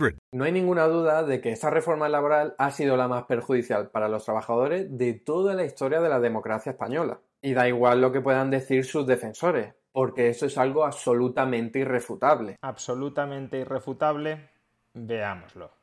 888 532 3500. No hay ninguna duda de que esta reforma laboral ha sido la más perjudicial para los trabajadores de toda la historia de la democracia española. Y da igual lo que puedan decir sus defensores, porque eso es algo absolutamente irrefutable. Absolutamente irrefutable. Veámoslo.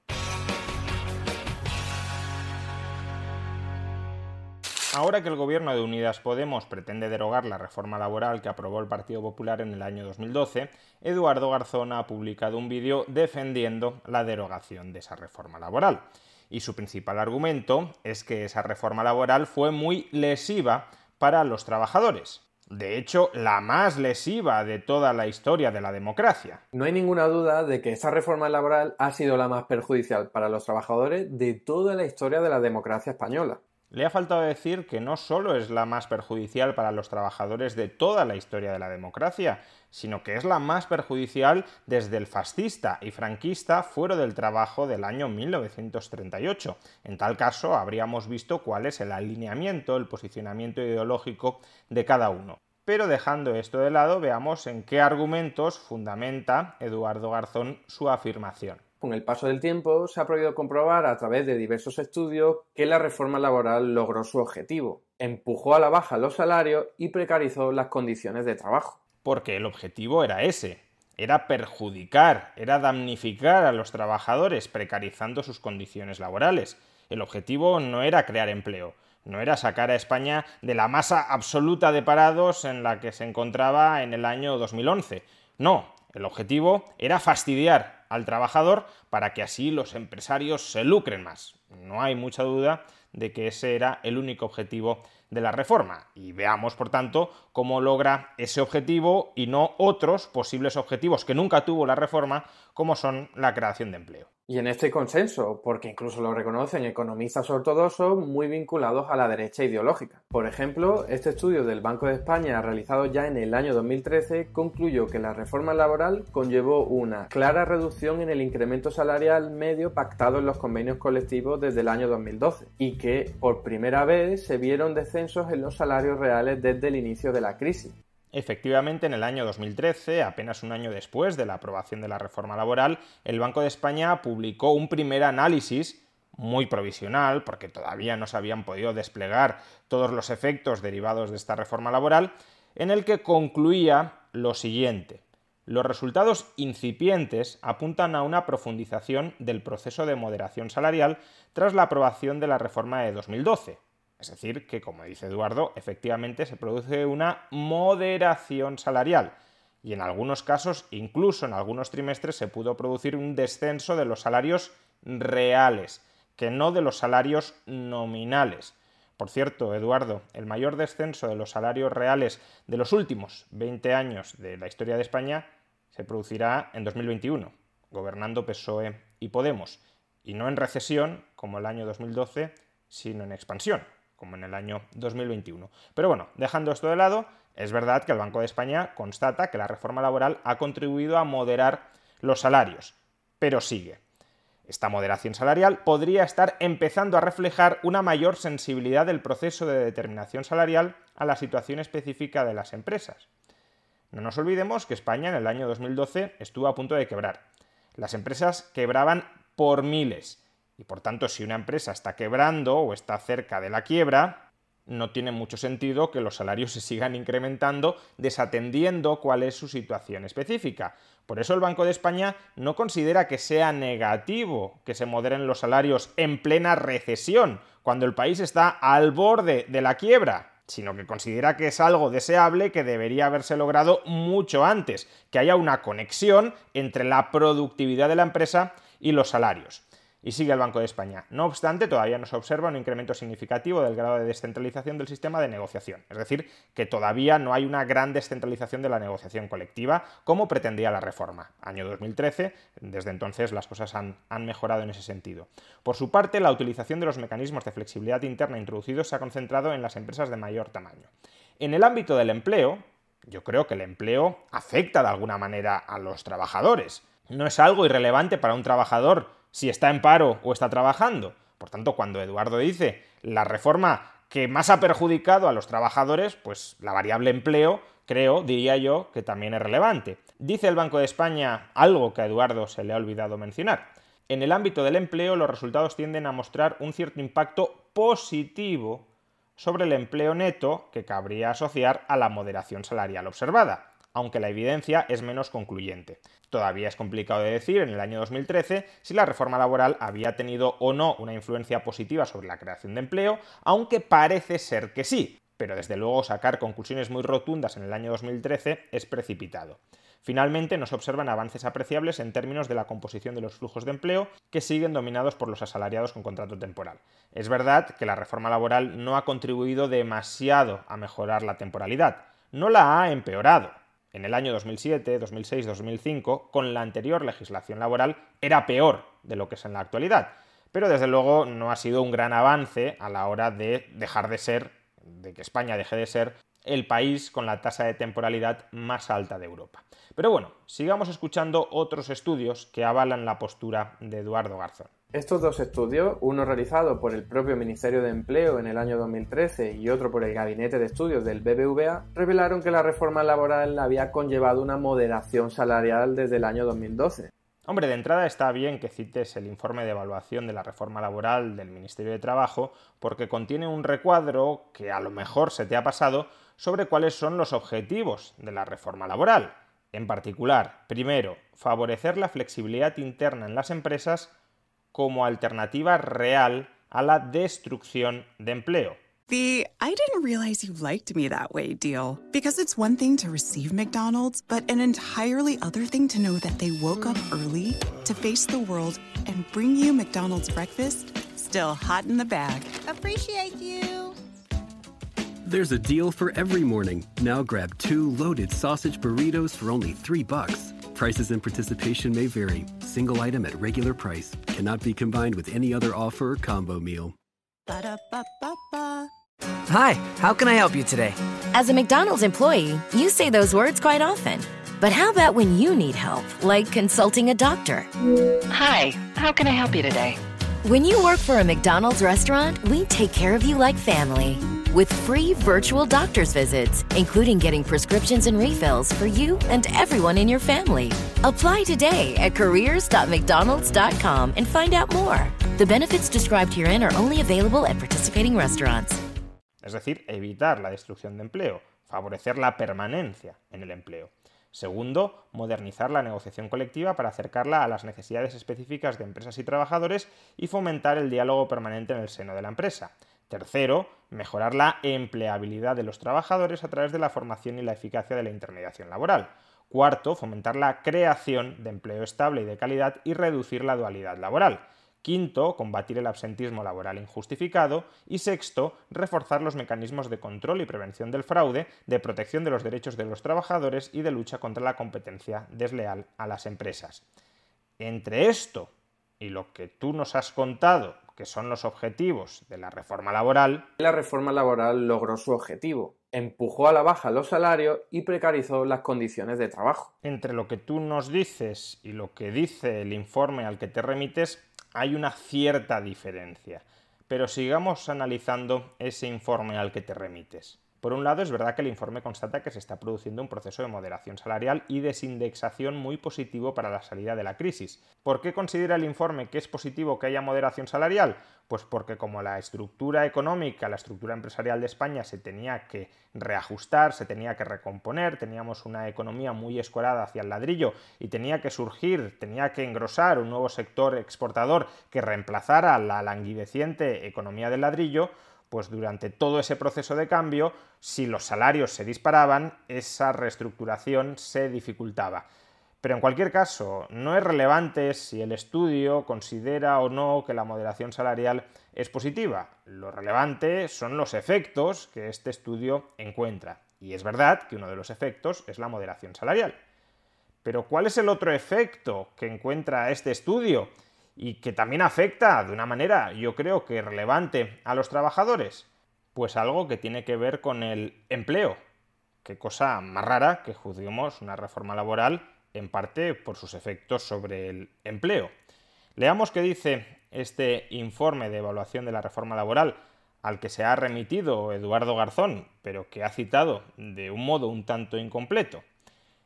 Ahora que el gobierno de Unidas Podemos pretende derogar la reforma laboral que aprobó el Partido Popular en el año 2012, Eduardo Garzón ha publicado un vídeo defendiendo la derogación de esa reforma laboral. Y su principal argumento es que esa reforma laboral fue muy lesiva para los trabajadores. De hecho, la más lesiva de toda la historia de la democracia. No hay ninguna duda de que esa reforma laboral ha sido la más perjudicial para los trabajadores de toda la historia de la democracia española. Le ha faltado decir que no solo es la más perjudicial para los trabajadores de toda la historia de la democracia, sino que es la más perjudicial desde el fascista y franquista fuero del trabajo del año 1938. En tal caso, habríamos visto cuál es el alineamiento, el posicionamiento ideológico de cada uno. Pero dejando esto de lado, veamos en qué argumentos fundamenta Eduardo Garzón su afirmación. Con el paso del tiempo se ha podido comprobar a través de diversos estudios que la reforma laboral logró su objetivo, empujó a la baja los salarios y precarizó las condiciones de trabajo. Porque el objetivo era ese, era perjudicar, era damnificar a los trabajadores precarizando sus condiciones laborales. El objetivo no era crear empleo, no era sacar a España de la masa absoluta de parados en la que se encontraba en el año 2011. No, el objetivo era fastidiar al trabajador para que así los empresarios se lucren más. No hay mucha duda de que ese era el único objetivo de la reforma. Y veamos, por tanto, cómo logra ese objetivo y no otros posibles objetivos que nunca tuvo la reforma, como son la creación de empleo. Y en este consenso, porque incluso lo reconocen economistas ortodoxos muy vinculados a la derecha ideológica. Por ejemplo, este estudio del Banco de España realizado ya en el año 2013 concluyó que la reforma laboral conllevó una clara reducción en el incremento salarial medio pactado en los convenios colectivos desde el año 2012 y que por primera vez se vieron descensos en los salarios reales desde el inicio de la crisis. Efectivamente, en el año 2013, apenas un año después de la aprobación de la reforma laboral, el Banco de España publicó un primer análisis muy provisional, porque todavía no se habían podido desplegar todos los efectos derivados de esta reforma laboral, en el que concluía lo siguiente. Los resultados incipientes apuntan a una profundización del proceso de moderación salarial tras la aprobación de la reforma de 2012, es decir, que como dice Eduardo, efectivamente se produce una moderación salarial. y en algunos casos, incluso en algunos trimestres, se pudo producir un descenso de los salarios reales, que no de los salarios nominales. Por cierto, Eduardo, el mayor descenso de los salarios reales de los últimos 20 años de la historia de España se producirá en 2021, gobernando PSOE y Podemos, y no en recesión como el año 2012, sino en expansión, como en el año 2021. Pero bueno, dejando esto de lado, es verdad que el Banco de España constata que la reforma laboral ha contribuido a moderar los salarios, pero sigue. Esta moderación salarial podría estar empezando a reflejar una mayor sensibilidad del proceso de determinación salarial a la situación específica de las empresas. No nos olvidemos que España en el año 2012 estuvo a punto de quebrar. Las empresas quebraban por miles. Y por tanto, si una empresa está quebrando o está cerca de la quiebra, no tiene mucho sentido que los salarios se sigan incrementando desatendiendo cuál es su situación específica. Por eso el Banco de España no considera que sea negativo que se moderen los salarios en plena recesión, cuando el país está al borde de la quiebra sino que considera que es algo deseable que debería haberse logrado mucho antes, que haya una conexión entre la productividad de la empresa y los salarios. Y sigue el Banco de España. No obstante, todavía no se observa un incremento significativo del grado de descentralización del sistema de negociación. Es decir, que todavía no hay una gran descentralización de la negociación colectiva como pretendía la reforma. Año 2013, desde entonces las cosas han, han mejorado en ese sentido. Por su parte, la utilización de los mecanismos de flexibilidad interna introducidos se ha concentrado en las empresas de mayor tamaño. En el ámbito del empleo, yo creo que el empleo afecta de alguna manera a los trabajadores. No es algo irrelevante para un trabajador si está en paro o está trabajando. Por tanto, cuando Eduardo dice la reforma que más ha perjudicado a los trabajadores, pues la variable empleo, creo, diría yo, que también es relevante. Dice el Banco de España algo que a Eduardo se le ha olvidado mencionar. En el ámbito del empleo, los resultados tienden a mostrar un cierto impacto positivo sobre el empleo neto que cabría asociar a la moderación salarial observada aunque la evidencia es menos concluyente. Todavía es complicado de decir en el año 2013 si la reforma laboral había tenido o no una influencia positiva sobre la creación de empleo, aunque parece ser que sí, pero desde luego sacar conclusiones muy rotundas en el año 2013 es precipitado. Finalmente, no se observan avances apreciables en términos de la composición de los flujos de empleo, que siguen dominados por los asalariados con contrato temporal. Es verdad que la reforma laboral no ha contribuido demasiado a mejorar la temporalidad, no la ha empeorado, en el año 2007, 2006, 2005, con la anterior legislación laboral, era peor de lo que es en la actualidad. Pero desde luego no ha sido un gran avance a la hora de dejar de ser, de que España deje de ser el país con la tasa de temporalidad más alta de Europa. Pero bueno, sigamos escuchando otros estudios que avalan la postura de Eduardo Garzón. Estos dos estudios, uno realizado por el propio Ministerio de Empleo en el año 2013 y otro por el Gabinete de Estudios del BBVA, revelaron que la reforma laboral había conllevado una moderación salarial desde el año 2012. Hombre, de entrada está bien que cites el informe de evaluación de la reforma laboral del Ministerio de Trabajo porque contiene un recuadro que a lo mejor se te ha pasado sobre cuáles son los objetivos de la reforma laboral. En particular, primero, favorecer la flexibilidad interna en las empresas como alternativa real a la destrucción de empleo. The I didn't realize you liked me that way deal. Because it's one thing to receive McDonald's, but an entirely other thing to know that they woke up early to face the world and bring you McDonald's breakfast still hot in the bag. Appreciate you. There's a deal for every morning. Now grab two loaded sausage burritos for only three bucks. Prices and participation may vary. Single item at regular price cannot be combined with any other offer or combo meal. Ba-da-ba-ba-ba. Hi, how can I help you today? As a McDonald's employee, you say those words quite often. But how about when you need help, like consulting a doctor? Hi, how can I help you today? When you work for a McDonald's restaurant, we take care of you like family. With free virtual doctor's visits, including getting prescriptions and refills for you and everyone in your family. Apply today at careers.mcdonalds.com and find out more. The benefits described herein are only available at participating restaurants. Es decir, evitar la destrucción de empleo, favorecer la permanencia en el empleo. Segundo, modernizar la negociación colectiva para acercarla a las necesidades específicas de empresas y trabajadores y fomentar el diálogo permanente en el seno de la empresa. Tercero, mejorar la empleabilidad de los trabajadores a través de la formación y la eficacia de la intermediación laboral. Cuarto, fomentar la creación de empleo estable y de calidad y reducir la dualidad laboral. Quinto, combatir el absentismo laboral injustificado. Y sexto, reforzar los mecanismos de control y prevención del fraude, de protección de los derechos de los trabajadores y de lucha contra la competencia desleal a las empresas. Entre esto y lo que tú nos has contado, que son los objetivos de la reforma laboral. La reforma laboral logró su objetivo, empujó a la baja los salarios y precarizó las condiciones de trabajo. Entre lo que tú nos dices y lo que dice el informe al que te remites, hay una cierta diferencia. Pero sigamos analizando ese informe al que te remites. Por un lado, es verdad que el informe constata que se está produciendo un proceso de moderación salarial y desindexación muy positivo para la salida de la crisis. ¿Por qué considera el informe que es positivo que haya moderación salarial? Pues porque como la estructura económica, la estructura empresarial de España se tenía que reajustar, se tenía que recomponer, teníamos una economía muy escorada hacia el ladrillo y tenía que surgir, tenía que engrosar un nuevo sector exportador que reemplazara la languideciente economía del ladrillo, pues durante todo ese proceso de cambio, si los salarios se disparaban, esa reestructuración se dificultaba. Pero en cualquier caso, no es relevante si el estudio considera o no que la moderación salarial es positiva. Lo relevante son los efectos que este estudio encuentra. Y es verdad que uno de los efectos es la moderación salarial. Pero ¿cuál es el otro efecto que encuentra este estudio? Y que también afecta de una manera, yo creo que relevante a los trabajadores? Pues algo que tiene que ver con el empleo. Qué cosa más rara que juzguemos una reforma laboral en parte por sus efectos sobre el empleo. Leamos qué dice este informe de evaluación de la reforma laboral al que se ha remitido Eduardo Garzón, pero que ha citado de un modo un tanto incompleto.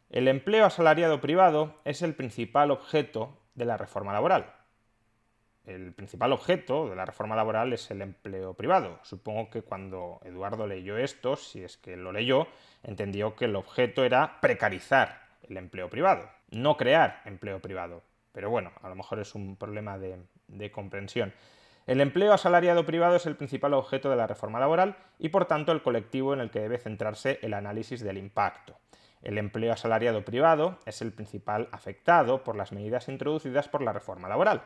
El empleo asalariado privado es el principal objeto de la reforma laboral el principal objeto de la reforma laboral es el empleo privado. Supongo que cuando Eduardo leyó esto, si es que lo leyó, entendió que el objeto era precarizar el empleo privado, no crear empleo privado. Pero bueno, a lo mejor es un problema de, de comprensión. El empleo asalariado privado es el principal objeto de la reforma laboral y por tanto el colectivo en el que debe centrarse el análisis del impacto. El empleo asalariado privado es el principal afectado por las medidas introducidas por la reforma laboral.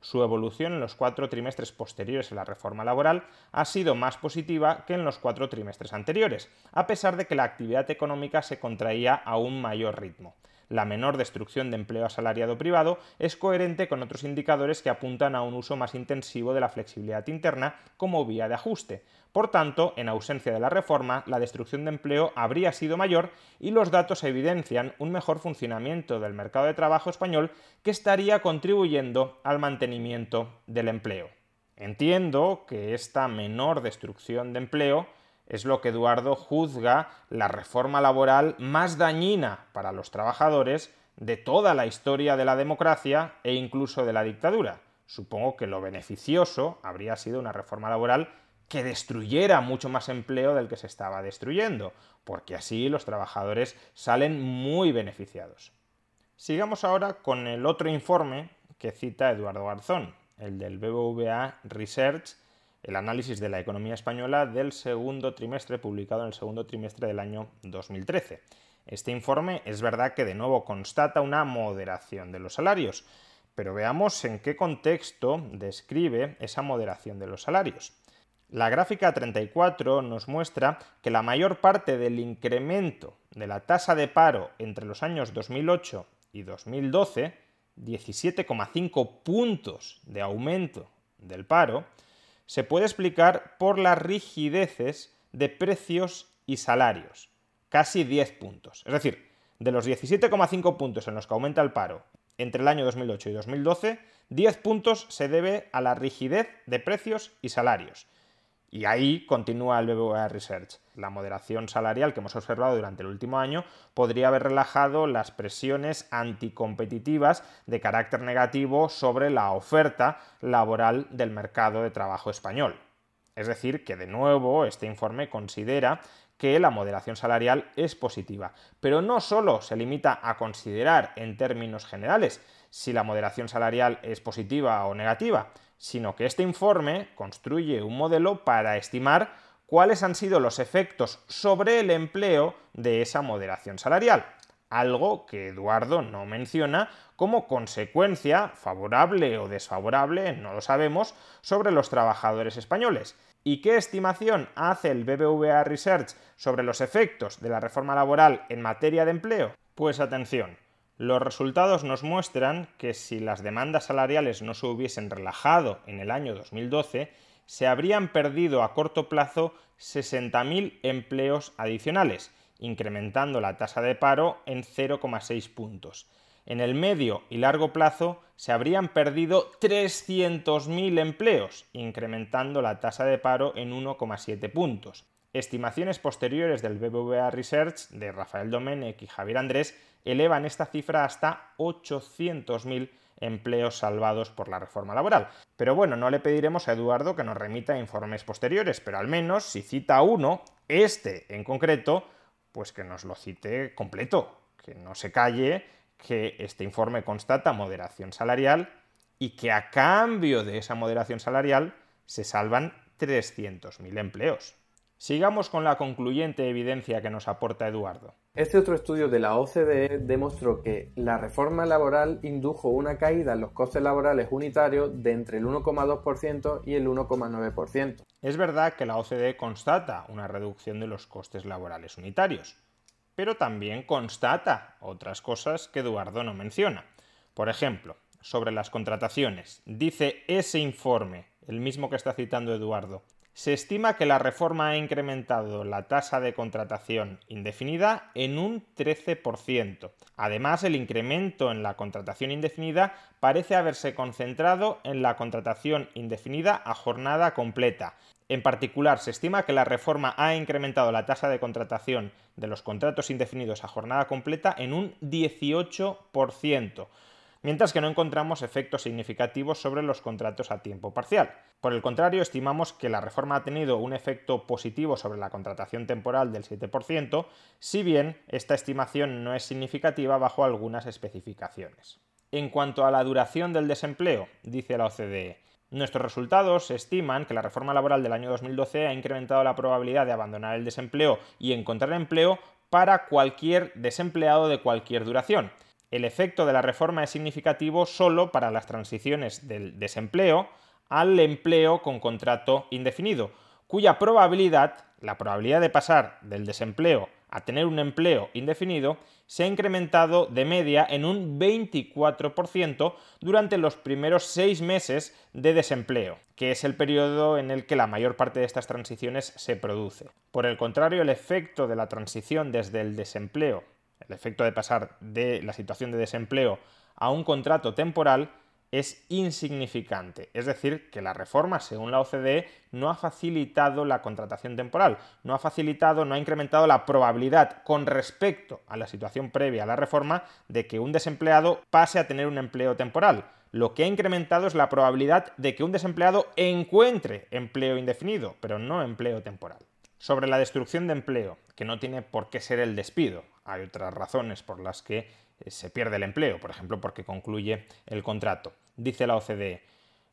Su evolución en los cuatro trimestres posteriores a la reforma laboral ha sido más positiva que en los cuatro trimestres anteriores, a pesar de que la actividad económica se contraía a un mayor ritmo la menor destrucción de empleo asalariado privado es coherente con otros indicadores que apuntan a un uso más intensivo de la flexibilidad interna como vía de ajuste. Por tanto, en ausencia de la reforma, la destrucción de empleo habría sido mayor y los datos evidencian un mejor funcionamiento del mercado de trabajo español que estaría contribuyendo al mantenimiento del empleo. Entiendo que esta menor destrucción de empleo es lo que Eduardo juzga la reforma laboral más dañina para los trabajadores de toda la historia de la democracia e incluso de la dictadura. Supongo que lo beneficioso habría sido una reforma laboral que destruyera mucho más empleo del que se estaba destruyendo, porque así los trabajadores salen muy beneficiados. Sigamos ahora con el otro informe que cita Eduardo Garzón, el del BBVA Research el análisis de la economía española del segundo trimestre, publicado en el segundo trimestre del año 2013. Este informe es verdad que de nuevo constata una moderación de los salarios, pero veamos en qué contexto describe esa moderación de los salarios. La gráfica 34 nos muestra que la mayor parte del incremento de la tasa de paro entre los años 2008 y 2012, 17,5 puntos de aumento del paro, se puede explicar por las rigideces de precios y salarios, casi 10 puntos. Es decir, de los 17,5 puntos en los que aumenta el paro entre el año 2008 y 2012, 10 puntos se debe a la rigidez de precios y salarios. Y ahí continúa el BBVA Research. La moderación salarial que hemos observado durante el último año podría haber relajado las presiones anticompetitivas de carácter negativo sobre la oferta laboral del mercado de trabajo español. Es decir, que de nuevo este informe considera que la moderación salarial es positiva, pero no solo se limita a considerar en términos generales si la moderación salarial es positiva o negativa, sino que este informe construye un modelo para estimar cuáles han sido los efectos sobre el empleo de esa moderación salarial. algo que Eduardo no menciona como consecuencia, favorable o desfavorable, no lo sabemos, sobre los trabajadores españoles. ¿Y qué estimación hace el BBVA Research sobre los efectos de la reforma laboral en materia de empleo? Pues atención, los resultados nos muestran que si las demandas salariales no se hubiesen relajado en el año 2012, se habrían perdido a corto plazo 60.000 empleos adicionales, incrementando la tasa de paro en 0,6 puntos. En el medio y largo plazo se habrían perdido 300.000 empleos, incrementando la tasa de paro en 1,7 puntos. Estimaciones posteriores del BBVA Research de Rafael Domenech y Javier Andrés elevan esta cifra hasta 800.000 empleos salvados por la reforma laboral. Pero bueno, no le pediremos a Eduardo que nos remita informes posteriores, pero al menos si cita uno, este en concreto, pues que nos lo cite completo, que no se calle, que este informe constata moderación salarial y que a cambio de esa moderación salarial se salvan 300.000 empleos. Sigamos con la concluyente evidencia que nos aporta Eduardo. Este otro estudio de la OCDE demostró que la reforma laboral indujo una caída en los costes laborales unitarios de entre el 1,2% y el 1,9%. Es verdad que la OCDE constata una reducción de los costes laborales unitarios, pero también constata otras cosas que Eduardo no menciona. Por ejemplo, sobre las contrataciones, dice ese informe, el mismo que está citando Eduardo, se estima que la reforma ha incrementado la tasa de contratación indefinida en un 13%. Además, el incremento en la contratación indefinida parece haberse concentrado en la contratación indefinida a jornada completa. En particular, se estima que la reforma ha incrementado la tasa de contratación de los contratos indefinidos a jornada completa en un 18% mientras que no encontramos efectos significativos sobre los contratos a tiempo parcial. Por el contrario, estimamos que la reforma ha tenido un efecto positivo sobre la contratación temporal del 7%, si bien esta estimación no es significativa bajo algunas especificaciones. En cuanto a la duración del desempleo, dice la OCDE, Nuestros resultados estiman que la reforma laboral del año 2012 ha incrementado la probabilidad de abandonar el desempleo y encontrar empleo para cualquier desempleado de cualquier duración, el efecto de la reforma es significativo solo para las transiciones del desempleo al empleo con contrato indefinido, cuya probabilidad, la probabilidad de pasar del desempleo a tener un empleo indefinido, se ha incrementado de media en un 24% durante los primeros seis meses de desempleo, que es el periodo en el que la mayor parte de estas transiciones se produce. Por el contrario, el efecto de la transición desde el desempleo el efecto de pasar de la situación de desempleo a un contrato temporal es insignificante. Es decir, que la reforma, según la OCDE, no ha facilitado la contratación temporal, no ha facilitado, no ha incrementado la probabilidad con respecto a la situación previa a la reforma de que un desempleado pase a tener un empleo temporal. Lo que ha incrementado es la probabilidad de que un desempleado encuentre empleo indefinido, pero no empleo temporal. Sobre la destrucción de empleo, que no tiene por qué ser el despido. Hay otras razones por las que eh, se pierde el empleo, por ejemplo, porque concluye el contrato. Dice la OCDE,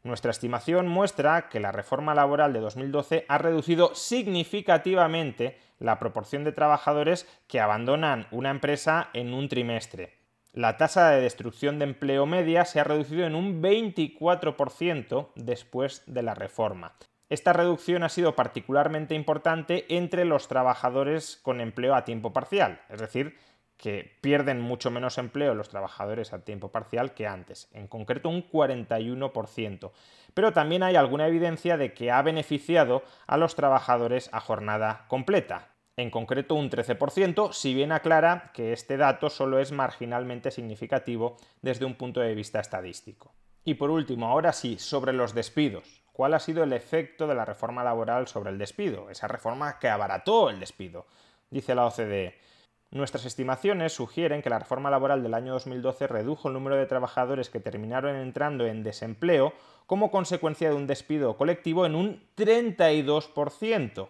nuestra estimación muestra que la reforma laboral de 2012 ha reducido significativamente la proporción de trabajadores que abandonan una empresa en un trimestre. La tasa de destrucción de empleo media se ha reducido en un 24% después de la reforma. Esta reducción ha sido particularmente importante entre los trabajadores con empleo a tiempo parcial, es decir, que pierden mucho menos empleo los trabajadores a tiempo parcial que antes, en concreto un 41%. Pero también hay alguna evidencia de que ha beneficiado a los trabajadores a jornada completa, en concreto un 13%, si bien aclara que este dato solo es marginalmente significativo desde un punto de vista estadístico. Y por último, ahora sí, sobre los despidos. ¿Cuál ha sido el efecto de la reforma laboral sobre el despido? Esa reforma que abarató el despido. Dice la OCDE. Nuestras estimaciones sugieren que la reforma laboral del año 2012 redujo el número de trabajadores que terminaron entrando en desempleo como consecuencia de un despido colectivo en un 32%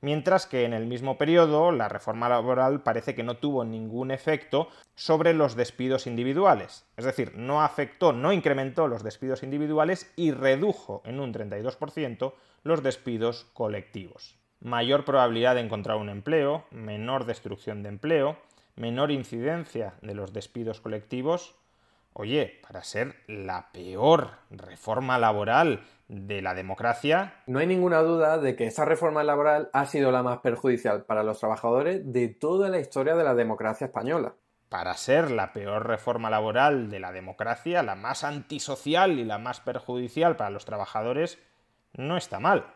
mientras que en el mismo periodo la reforma laboral parece que no tuvo ningún efecto sobre los despidos individuales. Es decir, no afectó, no incrementó los despidos individuales y redujo en un 32% los despidos colectivos. Mayor probabilidad de encontrar un empleo, menor destrucción de empleo, menor incidencia de los despidos colectivos, oye, para ser la peor reforma laboral de la democracia. No hay ninguna duda de que esa reforma laboral ha sido la más perjudicial para los trabajadores de toda la historia de la democracia española. Para ser la peor reforma laboral de la democracia, la más antisocial y la más perjudicial para los trabajadores, no está mal.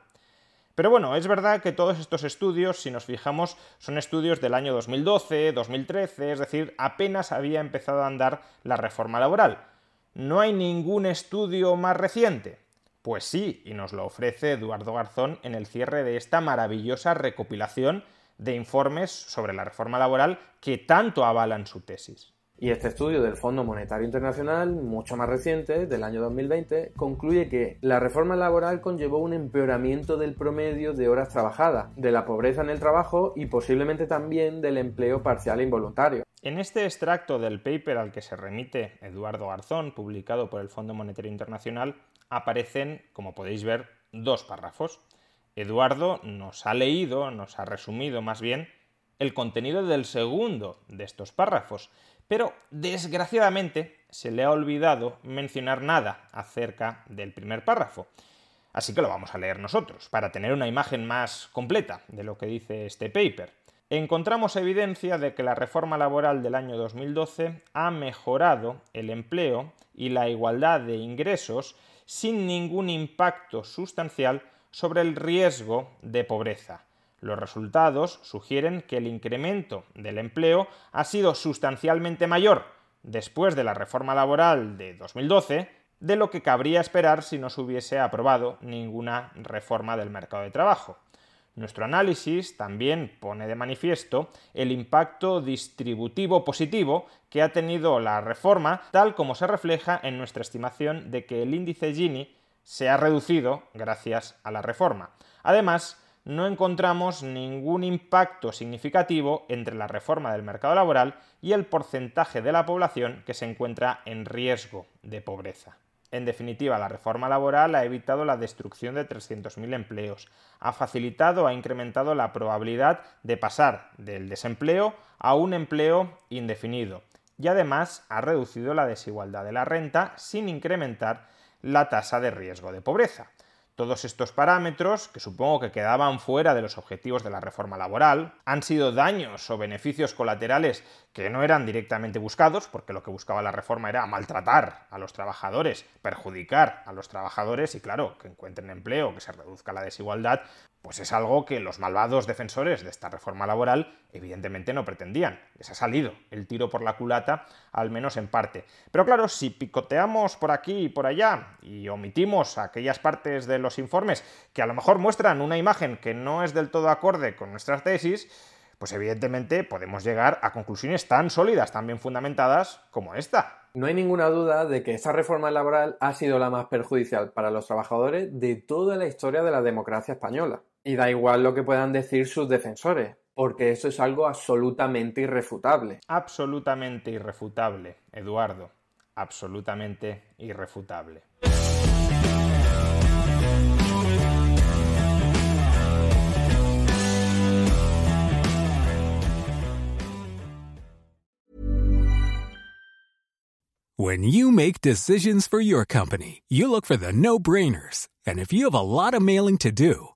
Pero bueno, es verdad que todos estos estudios, si nos fijamos, son estudios del año 2012, 2013, es decir, apenas había empezado a andar la reforma laboral. ¿No hay ningún estudio más reciente? Pues sí, y nos lo ofrece Eduardo Garzón en el cierre de esta maravillosa recopilación de informes sobre la reforma laboral que tanto avalan su tesis. Y este estudio del Fondo Monetario Internacional, mucho más reciente, del año 2020, concluye que la reforma laboral conllevó un empeoramiento del promedio de horas trabajadas, de la pobreza en el trabajo y posiblemente también del empleo parcial e involuntario. En este extracto del paper al que se remite Eduardo Garzón, publicado por el Fondo Monetario Internacional, aparecen, como podéis ver, dos párrafos. Eduardo nos ha leído, nos ha resumido más bien, el contenido del segundo de estos párrafos, pero desgraciadamente se le ha olvidado mencionar nada acerca del primer párrafo. Así que lo vamos a leer nosotros, para tener una imagen más completa de lo que dice este paper. Encontramos evidencia de que la reforma laboral del año 2012 ha mejorado el empleo y la igualdad de ingresos sin ningún impacto sustancial sobre el riesgo de pobreza, los resultados sugieren que el incremento del empleo ha sido sustancialmente mayor después de la reforma laboral de 2012 de lo que cabría esperar si no se hubiese aprobado ninguna reforma del mercado de trabajo. Nuestro análisis también pone de manifiesto el impacto distributivo positivo que ha tenido la reforma, tal como se refleja en nuestra estimación de que el índice Gini se ha reducido gracias a la reforma. Además, no encontramos ningún impacto significativo entre la reforma del mercado laboral y el porcentaje de la población que se encuentra en riesgo de pobreza. En definitiva, la reforma laboral ha evitado la destrucción de 300.000 empleos, ha facilitado, ha incrementado la probabilidad de pasar del desempleo a un empleo indefinido y además ha reducido la desigualdad de la renta sin incrementar la tasa de riesgo de pobreza. Todos estos parámetros, que supongo que quedaban fuera de los objetivos de la reforma laboral, han sido daños o beneficios colaterales que no eran directamente buscados, porque lo que buscaba la reforma era maltratar a los trabajadores, perjudicar a los trabajadores y, claro, que encuentren empleo, que se reduzca la desigualdad, pues es algo que los malvados defensores de esta reforma laboral evidentemente no pretendían. Les ha salido el tiro por la culata, al menos en parte. Pero claro, si picoteamos por aquí y por allá y omitimos aquellas partes de los informes que a lo mejor muestran una imagen que no es del todo acorde con nuestras tesis, pues evidentemente podemos llegar a conclusiones tan sólidas, tan bien fundamentadas como esta. No hay ninguna duda de que esa reforma laboral ha sido la más perjudicial para los trabajadores de toda la historia de la democracia española. Y da igual lo que puedan decir sus defensores, porque eso es algo absolutamente irrefutable. Absolutamente irrefutable, Eduardo. Absolutamente irrefutable. When you make decisions for your company, you look for the no-brainers. And if you have a lot of mailing to do,